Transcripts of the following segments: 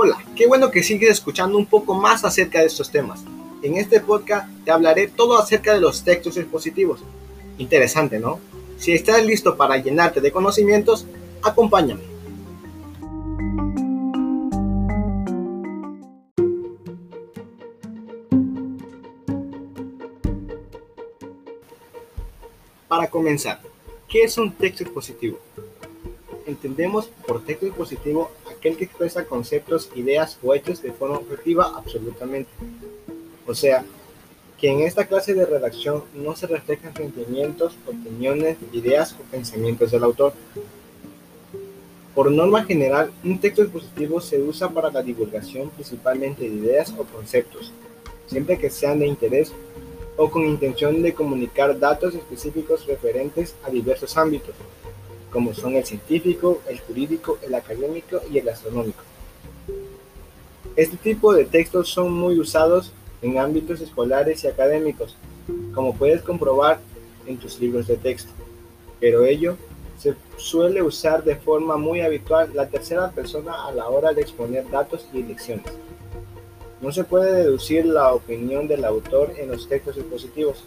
Hola, qué bueno que sigues escuchando un poco más acerca de estos temas. En este podcast te hablaré todo acerca de los textos expositivos. Interesante, ¿no? Si estás listo para llenarte de conocimientos, acompáñame. Para comenzar, ¿qué es un texto expositivo? Entendemos por texto expositivo aquel que expresa conceptos, ideas o hechos de forma objetiva absolutamente. O sea, que en esta clase de redacción no se reflejan sentimientos, opiniones, ideas o pensamientos del autor. Por norma general, un texto expositivo se usa para la divulgación principalmente de ideas o conceptos, siempre que sean de interés o con intención de comunicar datos específicos referentes a diversos ámbitos, como son el científico, el jurídico, el académico y el astronómico. Este tipo de textos son muy usados en ámbitos escolares y académicos, como puedes comprobar en tus libros de texto, pero ello se suele usar de forma muy habitual la tercera persona a la hora de exponer datos y lecciones. No se puede deducir la opinión del autor en los textos expositivos,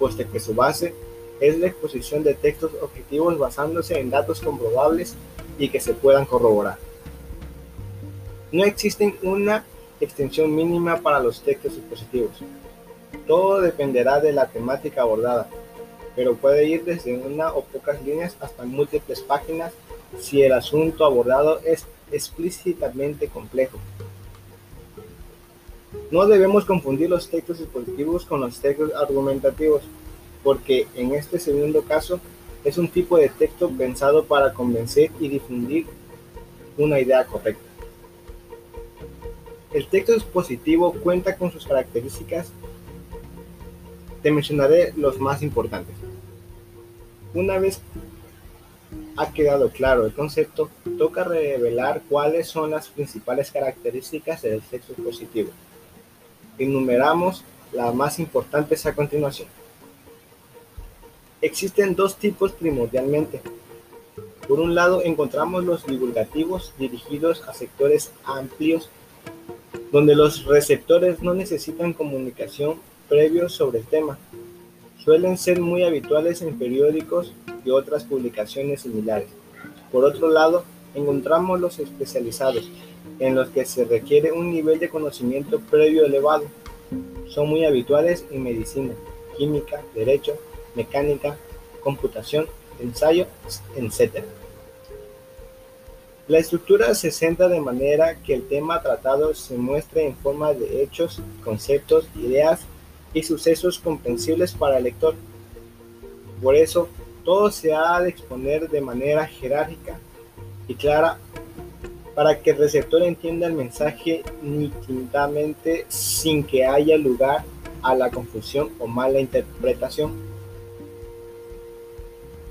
puesto que su base es la exposición de textos objetivos basándose en datos comprobables y que se puedan corroborar. No existe una extensión mínima para los textos expositivos. Todo dependerá de la temática abordada, pero puede ir desde una o pocas líneas hasta múltiples páginas si el asunto abordado es explícitamente complejo. No debemos confundir los textos expositivos con los textos argumentativos, porque en este segundo caso es un tipo de texto pensado para convencer y difundir una idea correcta. El texto expositivo cuenta con sus características. Te mencionaré los más importantes. Una vez ha quedado claro el concepto, toca revelar cuáles son las principales características del texto expositivo. Enumeramos las más importantes a continuación. Existen dos tipos primordialmente. Por un lado encontramos los divulgativos dirigidos a sectores amplios donde los receptores no necesitan comunicación previo sobre el tema. Suelen ser muy habituales en periódicos y otras publicaciones similares. Por otro lado, encontramos los especializados, en los que se requiere un nivel de conocimiento previo elevado. Son muy habituales en medicina, química, derecho, mecánica, computación, ensayo, etc. La estructura se centra de manera que el tema tratado se muestre en forma de hechos, conceptos, ideas y sucesos comprensibles para el lector. Por eso, todo se ha de exponer de manera jerárquica y clara para que el receptor entienda el mensaje nítidamente sin que haya lugar a la confusión o mala interpretación.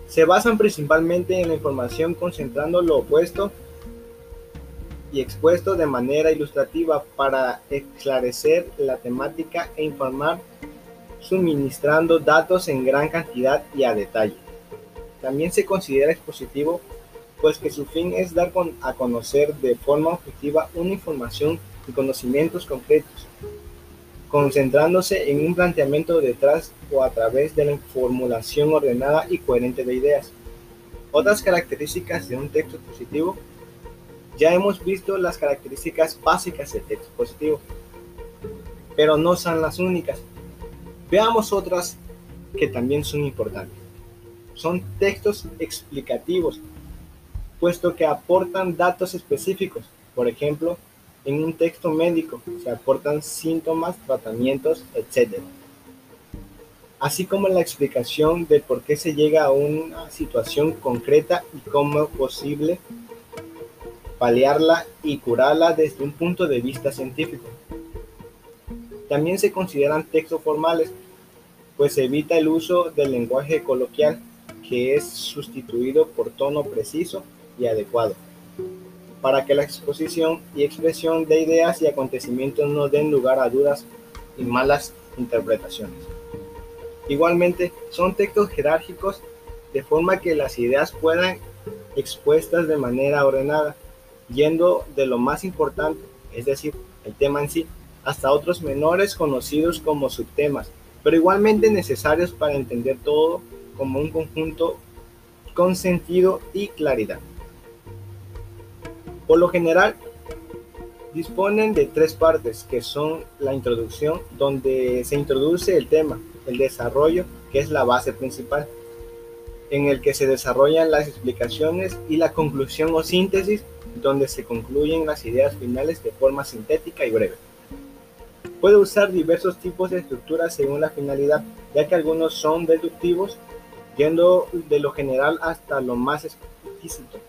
Se basan principalmente en la información concentrando lo opuesto y expuesto de manera ilustrativa para esclarecer la temática e informar, suministrando datos en gran cantidad y a detalle. También se considera expositivo, pues que su fin es dar a conocer de forma objetiva una información y conocimientos concretos, concentrándose en un planteamiento detrás o a través de la formulación ordenada y coherente de ideas. Otras características de un texto expositivo ya hemos visto las características básicas del texto positivo, pero no son las únicas. Veamos otras que también son importantes. Son textos explicativos, puesto que aportan datos específicos. Por ejemplo, en un texto médico se aportan síntomas, tratamientos, etc. Así como la explicación de por qué se llega a una situación concreta y cómo es posible paliarla y curarla desde un punto de vista científico. También se consideran textos formales, pues evita el uso del lenguaje coloquial, que es sustituido por tono preciso y adecuado, para que la exposición y expresión de ideas y acontecimientos no den lugar a dudas y malas interpretaciones. Igualmente, son textos jerárquicos de forma que las ideas puedan expuestas de manera ordenada yendo de lo más importante, es decir, el tema en sí, hasta otros menores conocidos como subtemas, pero igualmente necesarios para entender todo como un conjunto con sentido y claridad. Por lo general, disponen de tres partes, que son la introducción, donde se introduce el tema, el desarrollo, que es la base principal, en el que se desarrollan las explicaciones y la conclusión o síntesis, donde se concluyen las ideas finales de forma sintética y breve. Puede usar diversos tipos de estructuras según la finalidad, ya que algunos son deductivos, yendo de lo general hasta lo más explícito,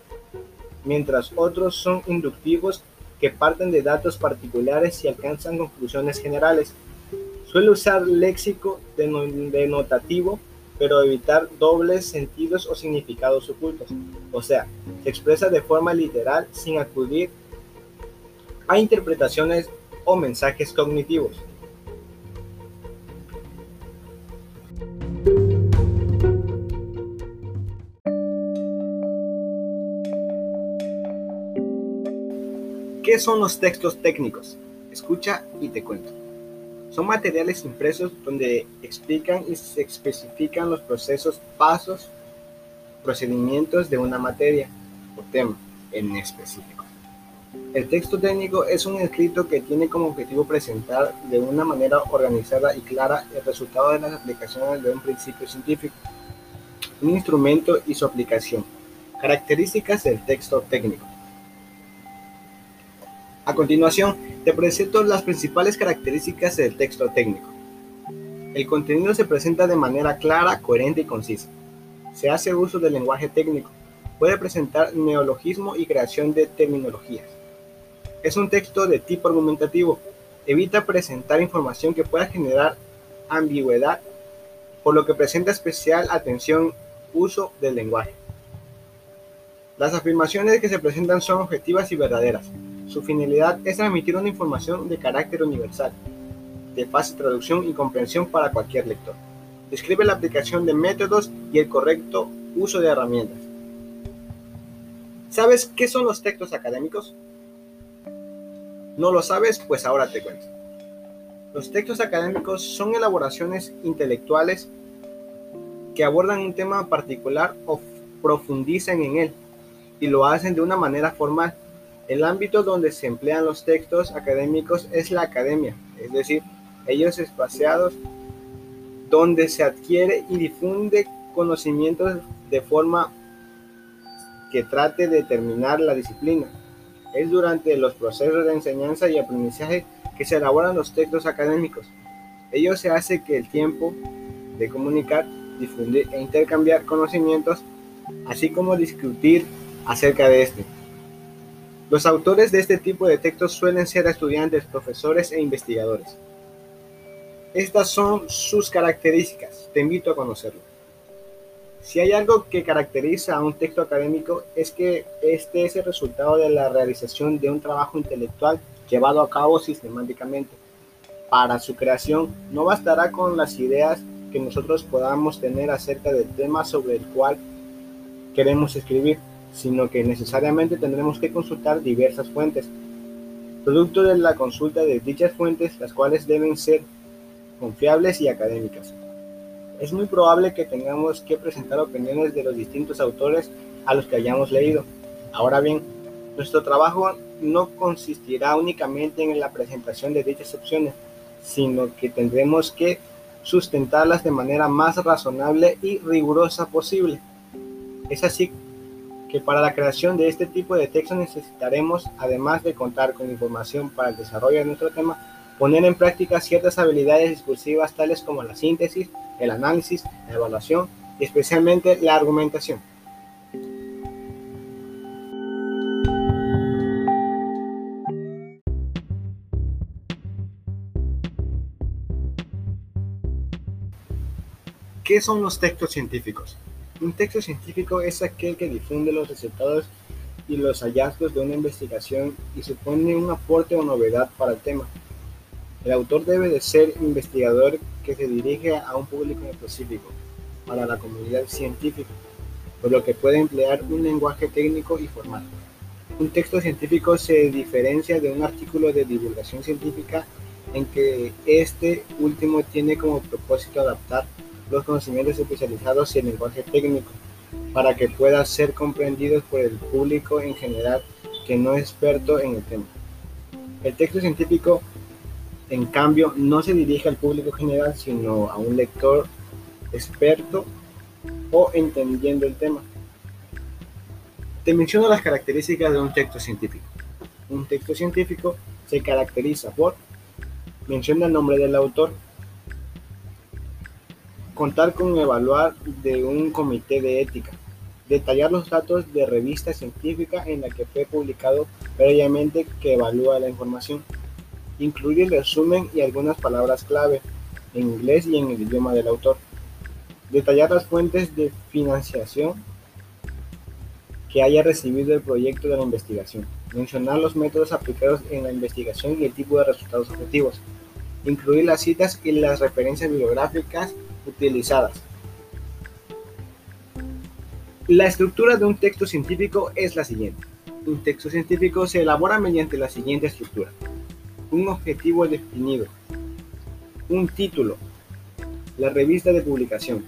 mientras otros son inductivos que parten de datos particulares y alcanzan conclusiones generales. Suele usar léxico denotativo, pero evitar dobles sentidos o significados ocultos. O sea, se expresa de forma literal sin acudir a interpretaciones o mensajes cognitivos. ¿Qué son los textos técnicos? Escucha y te cuento. Son materiales impresos donde explican y se especifican los procesos, pasos, procedimientos de una materia o tema en específico. El texto técnico es un escrito que tiene como objetivo presentar de una manera organizada y clara el resultado de las aplicaciones de un principio científico, un instrumento y su aplicación. Características del texto técnico. A continuación, te presento las principales características del texto técnico. El contenido se presenta de manera clara, coherente y concisa. Se hace uso del lenguaje técnico. Puede presentar neologismo y creación de terminologías. Es un texto de tipo argumentativo. Evita presentar información que pueda generar ambigüedad, por lo que presenta especial atención uso del lenguaje. Las afirmaciones que se presentan son objetivas y verdaderas. Su finalidad es transmitir una información de carácter universal, de fácil traducción y comprensión para cualquier lector. Describe la aplicación de métodos y el correcto uso de herramientas. ¿Sabes qué son los textos académicos? ¿No lo sabes? Pues ahora te cuento. Los textos académicos son elaboraciones intelectuales que abordan un tema particular o profundizan en él y lo hacen de una manera formal el ámbito donde se emplean los textos académicos es la academia, es decir, ellos espaciados donde se adquiere y difunde conocimientos de forma que trate de determinar la disciplina. Es durante los procesos de enseñanza y aprendizaje que se elaboran los textos académicos. Ello se hace que el tiempo de comunicar, difundir e intercambiar conocimientos, así como discutir acerca de este. Los autores de este tipo de textos suelen ser estudiantes, profesores e investigadores. Estas son sus características, te invito a conocerlo. Si hay algo que caracteriza a un texto académico es que este es el resultado de la realización de un trabajo intelectual llevado a cabo sistemáticamente. Para su creación no bastará con las ideas que nosotros podamos tener acerca del tema sobre el cual queremos escribir, sino que necesariamente tendremos que consultar diversas fuentes, producto de la consulta de dichas fuentes, las cuales deben ser confiables y académicas. Es muy probable que tengamos que presentar opiniones de los distintos autores a los que hayamos leído. Ahora bien, nuestro trabajo no consistirá únicamente en la presentación de dichas opciones, sino que tendremos que sustentarlas de manera más razonable y rigurosa posible. Es así que para la creación de este tipo de texto necesitaremos, además de contar con información para el desarrollo de nuestro tema, poner en práctica ciertas habilidades discursivas tales como la síntesis, el análisis, la evaluación y especialmente la argumentación. ¿Qué son los textos científicos? Un texto científico es aquel que difunde los resultados y los hallazgos de una investigación y supone un aporte o novedad para el tema. El autor debe de ser investigador que se dirige a un público específico, para la comunidad científica, por lo que puede emplear un lenguaje técnico y formal. Un texto científico se diferencia de un artículo de divulgación científica en que este último tiene como propósito adaptar los conocimientos especializados y el lenguaje técnico para que pueda ser comprendidos por el público en general que no es experto en el tema. El texto científico, en cambio, no se dirige al público general, sino a un lector experto o entendiendo el tema. Te menciono las características de un texto científico. Un texto científico se caracteriza por menciona el nombre del autor, contar con evaluar de un comité de ética, detallar los datos de revista científica en la que fue publicado previamente que evalúa la información, incluir el resumen y algunas palabras clave en inglés y en el idioma del autor, detallar las fuentes de financiación que haya recibido el proyecto de la investigación, mencionar los métodos aplicados en la investigación y el tipo de resultados objetivos, incluir las citas y las referencias bibliográficas utilizadas. La estructura de un texto científico es la siguiente. Un texto científico se elabora mediante la siguiente estructura. Un objetivo definido. Un título. La revista de publicación.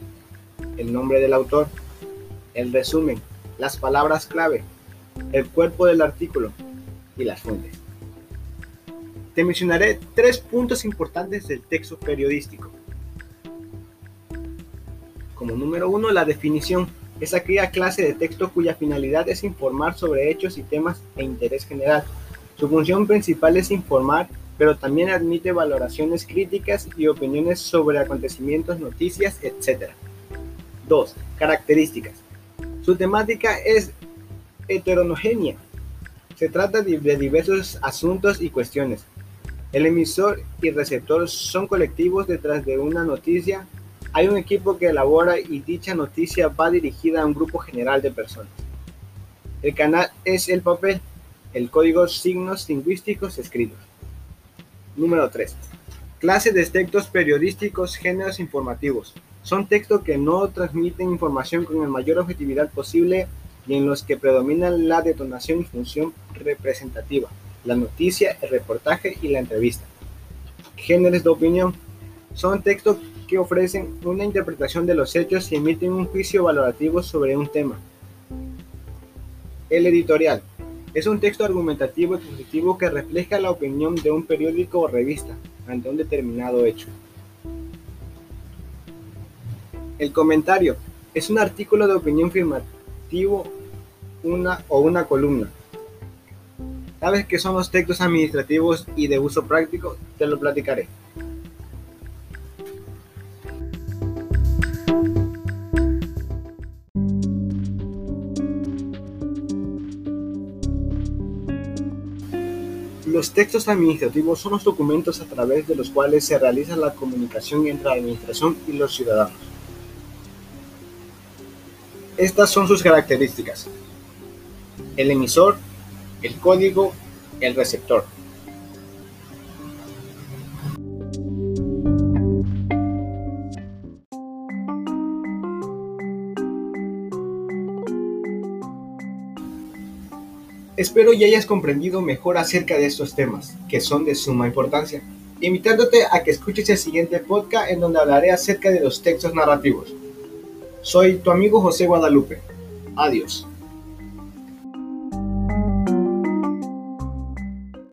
El nombre del autor. El resumen. Las palabras clave. El cuerpo del artículo. Y las fuentes. Te mencionaré tres puntos importantes del texto periodístico. Como número uno, la definición. Es aquella clase de texto cuya finalidad es informar sobre hechos y temas de interés general. Su función principal es informar, pero también admite valoraciones críticas y opiniones sobre acontecimientos, noticias, etc. 2. Características. Su temática es heteronogénea. Se trata de diversos asuntos y cuestiones, el emisor y receptor son colectivos detrás de una noticia. Hay un equipo que elabora y dicha noticia va dirigida a un grupo general de personas. El canal es el papel, el código signos lingüísticos escritos. Número 3. Clase de textos periodísticos, géneros informativos. Son textos que no transmiten información con la mayor objetividad posible y en los que predomina la detonación y función representativa la noticia, el reportaje y la entrevista. Géneros de opinión son textos que ofrecen una interpretación de los hechos y emiten un juicio valorativo sobre un tema. El editorial es un texto argumentativo y positivo que refleja la opinión de un periódico o revista ante un determinado hecho. El comentario es un artículo de opinión afirmativo una o una columna ¿Sabes qué son los textos administrativos y de uso práctico? Te lo platicaré. Los textos administrativos son los documentos a través de los cuales se realiza la comunicación entre la administración y los ciudadanos. Estas son sus características. El emisor el código, el receptor. Espero ya hayas comprendido mejor acerca de estos temas, que son de suma importancia, invitándote a que escuches el siguiente podcast en donde hablaré acerca de los textos narrativos. Soy tu amigo José Guadalupe. Adiós.